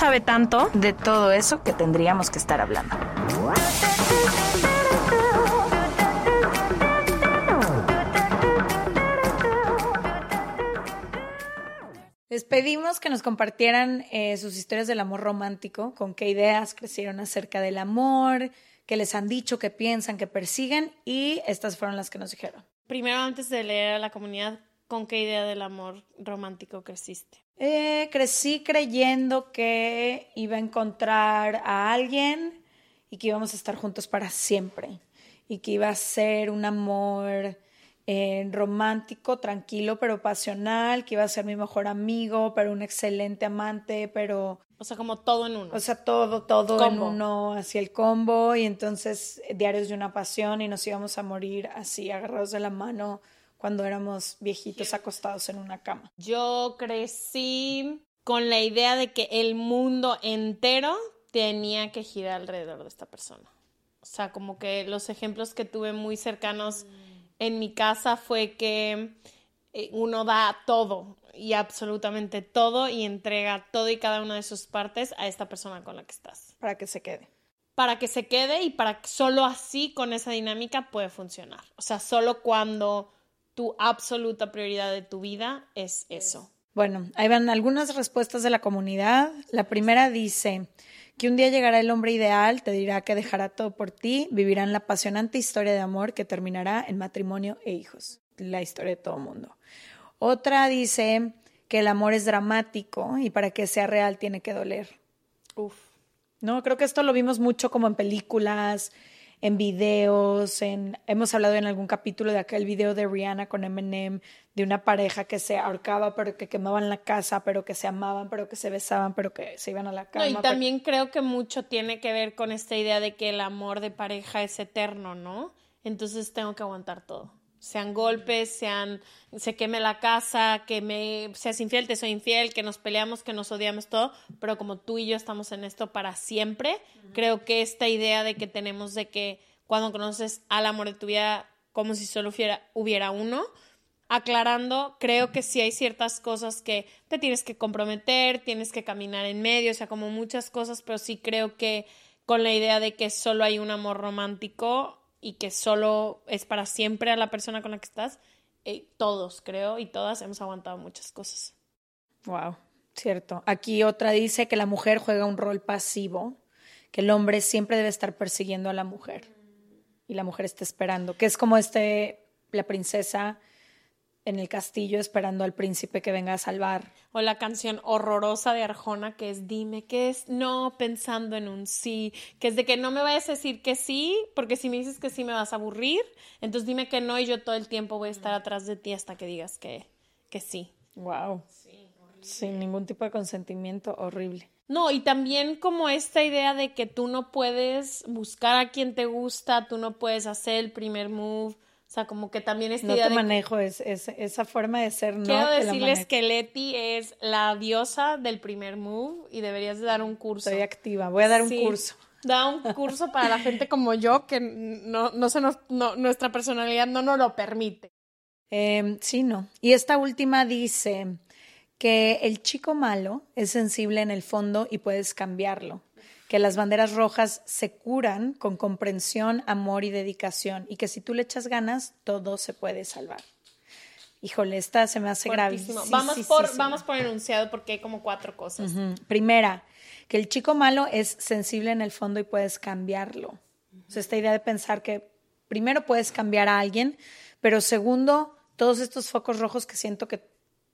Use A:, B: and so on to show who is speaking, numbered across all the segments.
A: sabe tanto.
B: de todo eso que tendríamos que estar hablando. Les pedimos que nos compartieran eh, sus historias del amor romántico, con qué ideas crecieron acerca del amor, qué les han dicho, qué piensan, qué persiguen, y estas fueron las que nos dijeron.
A: Primero, antes de leer a la comunidad, ¿con qué idea del amor romántico creciste?
B: Eh, crecí creyendo que iba a encontrar a alguien y que íbamos a estar juntos para siempre y que iba a ser un amor eh, romántico, tranquilo, pero pasional, que iba a ser mi mejor amigo, pero un excelente amante, pero,
A: O sea, como todo en uno.
B: o sea, todo, todo en uno, hacia el combo y entonces diarios de una pasión y nos íbamos a morir así, agarrados de la mano cuando éramos viejitos acostados en una cama.
A: Yo crecí con la idea de que el mundo entero tenía que girar alrededor de esta persona. O sea, como que los ejemplos que tuve muy cercanos en mi casa fue que eh, uno da todo y absolutamente todo y entrega todo y cada una de sus partes a esta persona con la que estás.
B: Para que se quede.
A: Para que se quede y para que solo así con esa dinámica puede funcionar. O sea, solo cuando tu absoluta prioridad de tu vida es eso.
B: Bueno, ahí van algunas respuestas de la comunidad. La primera dice que un día llegará el hombre ideal, te dirá que dejará todo por ti, vivirán la apasionante historia de amor que terminará en matrimonio e hijos. La historia de todo el mundo. Otra dice que el amor es dramático y para que sea real tiene que doler.
A: Uf.
B: No, creo que esto lo vimos mucho como en películas, en videos, en hemos hablado en algún capítulo de aquel video de Rihanna con Eminem de una pareja que se ahorcaba pero que quemaban la casa, pero que se amaban, pero que se besaban, pero que se iban a la cama.
A: No, y
B: pero-
A: también creo que mucho tiene que ver con esta idea de que el amor de pareja es eterno, ¿no? Entonces tengo que aguantar todo. Sean golpes, sean se queme la casa, que me seas infiel, te soy infiel, que nos peleamos, que nos odiamos todo, pero como tú y yo estamos en esto para siempre, creo que esta idea de que tenemos de que cuando conoces al amor de tu vida como si solo hubiera, hubiera uno, aclarando, creo que sí hay ciertas cosas que te tienes que comprometer, tienes que caminar en medio, o sea, como muchas cosas, pero sí creo que con la idea de que solo hay un amor romántico y que solo es para siempre a la persona con la que estás, eh, todos creo y todas hemos aguantado muchas cosas.
B: Wow, cierto. Aquí otra dice que la mujer juega un rol pasivo, que el hombre siempre debe estar persiguiendo a la mujer y la mujer está esperando, que es como este la princesa en el castillo esperando al príncipe que venga a salvar.
A: O la canción horrorosa de Arjona que es dime que es no pensando en un sí, que es de que no me vayas a decir que sí, porque si me dices que sí me vas a aburrir, entonces dime que no y yo todo el tiempo voy a estar atrás de ti hasta que digas que, que sí.
B: Wow. Sin ningún tipo de consentimiento, horrible.
A: No, y también como esta idea de que tú no puedes buscar a quien te gusta, tú no puedes hacer el primer move, o sea, como que también esta
B: No
A: idea
B: te
A: de
B: manejo, es, es- esa forma de ser no
A: Quiero
B: la
A: decirles que Leti es la diosa del primer move y deberías de dar un curso.
B: Soy activa, voy a dar un curso.
A: Da un curso para la gente como yo que no, no se nos, no- nuestra personalidad no nos lo permite.
B: Eh, sí, no. Y esta última dice que el chico malo es sensible en el fondo y puedes cambiarlo. Que las banderas rojas se curan con comprensión, amor y dedicación. Y que si tú le echas ganas, todo se puede salvar. Híjole, esta se me hace
A: Fuertísimo.
B: gravísima.
A: vamos, por, vamos por enunciado porque hay como cuatro cosas.
B: Primera, que el chico malo es sensible en el fondo y puedes cambiarlo. O sea, esta idea de pensar que primero puedes cambiar a alguien, pero segundo, todos estos focos rojos que siento que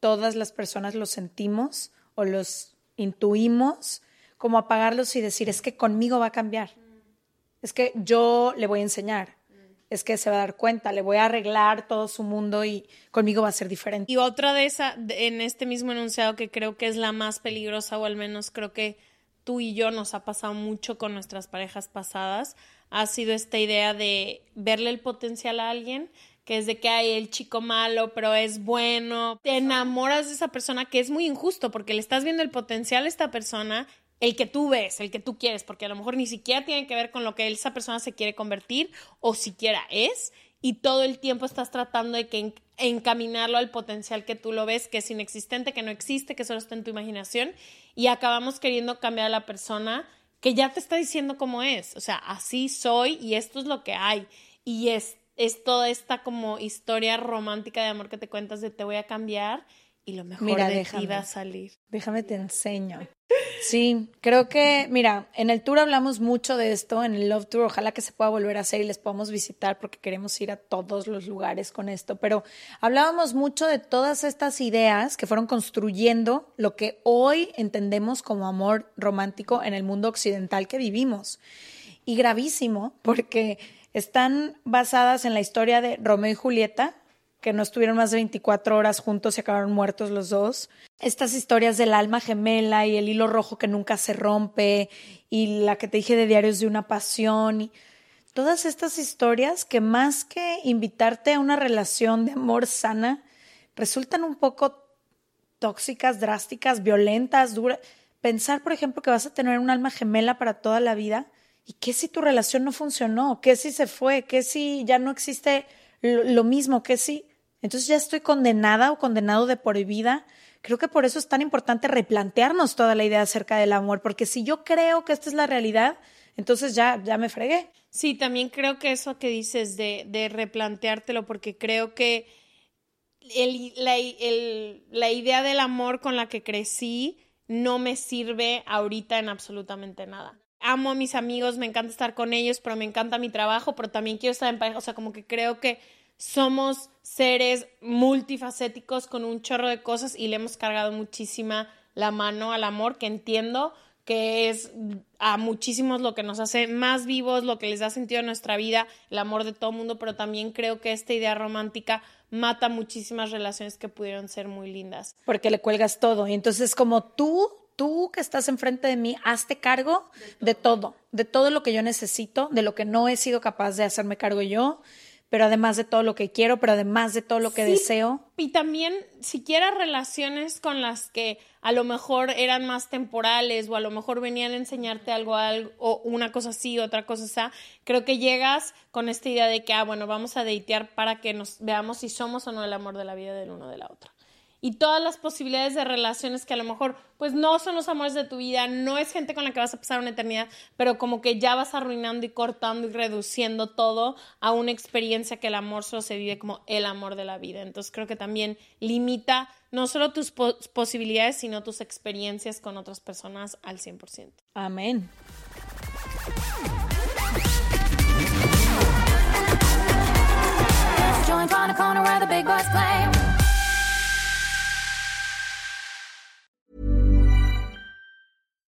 B: todas las personas los sentimos o los intuimos, como apagarlos y decir, es que conmigo va a cambiar. Es que yo le voy a enseñar. Es que se va a dar cuenta, le voy a arreglar todo su mundo y conmigo va a ser diferente.
A: Y otra de esa, en este mismo enunciado que creo que es la más peligrosa, o al menos creo que tú y yo nos ha pasado mucho con nuestras parejas pasadas, ha sido esta idea de verle el potencial a alguien, que es de que hay el chico malo, pero es bueno. Te enamoras de esa persona que es muy injusto porque le estás viendo el potencial a esta persona, el que tú ves, el que tú quieres, porque a lo mejor ni siquiera tiene que ver con lo que esa persona se quiere convertir o siquiera es, y todo el tiempo estás tratando de que encaminarlo al potencial que tú lo ves, que es inexistente, que no existe, que solo está en tu imaginación, y acabamos queriendo cambiar a la persona que ya te está diciendo cómo es, o sea, así soy y esto es lo que hay, y es es toda esta como historia romántica de amor que te cuentas de te voy a cambiar y lo mejor
B: Mira,
A: de
B: déjame.
A: ti va a salir.
B: Déjame te enseño. Sí, creo que, mira, en el tour hablamos mucho de esto, en el Love Tour, ojalá que se pueda volver a hacer y les podamos visitar porque queremos ir a todos los lugares con esto, pero hablábamos mucho de todas estas ideas que fueron construyendo lo que hoy entendemos como amor romántico en el mundo occidental que vivimos. Y gravísimo, porque están basadas en la historia de Romeo y Julieta, que no estuvieron más de 24 horas juntos y acabaron muertos los dos. Estas historias del alma gemela y el hilo rojo que nunca se rompe y la que te dije de diarios de una pasión y todas estas historias que más que invitarte a una relación de amor sana, resultan un poco tóxicas, drásticas, violentas, duras. Pensar, por ejemplo, que vas a tener un alma gemela para toda la vida ¿Y qué si tu relación no funcionó? ¿Qué si se fue? ¿Qué si ya no existe lo, mismo? ¿Qué si? Entonces ya estoy condenada o condenado de por vida. Creo que por eso es tan importante replantearnos toda la idea acerca del amor, porque si yo creo que esta es la realidad, entonces ya, ya me fregué.
A: Sí, también creo que eso que dices de, de replanteártelo, porque creo que el, la, la idea del amor con la que crecí no me sirve ahorita en absolutamente nada amo a mis amigos, me encanta estar con ellos, pero me encanta mi trabajo, pero también quiero estar en pareja. O sea, como que creo que somos seres multifacéticos con un chorro de cosas y le hemos cargado muchísima la mano al amor, que entiendo que es a muchísimos lo que nos hace más vivos, lo que les da sentido a nuestra vida, el amor de todo mundo, pero también creo que esta idea romántica mata muchísimas relaciones que pudieron ser muy lindas.
B: Porque le cuelgas todo y entonces como tú tú que estás enfrente de mí, hazte cargo de todo, de todo lo que yo necesito, de lo que no he sido capaz de hacerme cargo yo, pero además de todo lo que quiero, pero además de todo lo que
A: Sí,
B: deseo.
A: Y también siquiera relaciones con las que a lo mejor eran más temporales o a lo mejor venían a enseñarte algo, algo o una cosa así, otra cosa así. Creo que llegas con esta idea de que, ah, bueno, vamos a datear para que nos veamos si somos o no el amor de la vida del uno de la otra y todas las posibilidades de relaciones que a lo mejor pues no son los amores de tu vida, no es gente con la que vas a pasar una eternidad, pero como que ya vas arruinando y cortando y reduciendo todo a una experiencia que el amor solo se vive como el amor de la vida. Entonces creo que también limita no solo tus po posibilidades, sino tus experiencias con otras personas al 100%.
B: Amén.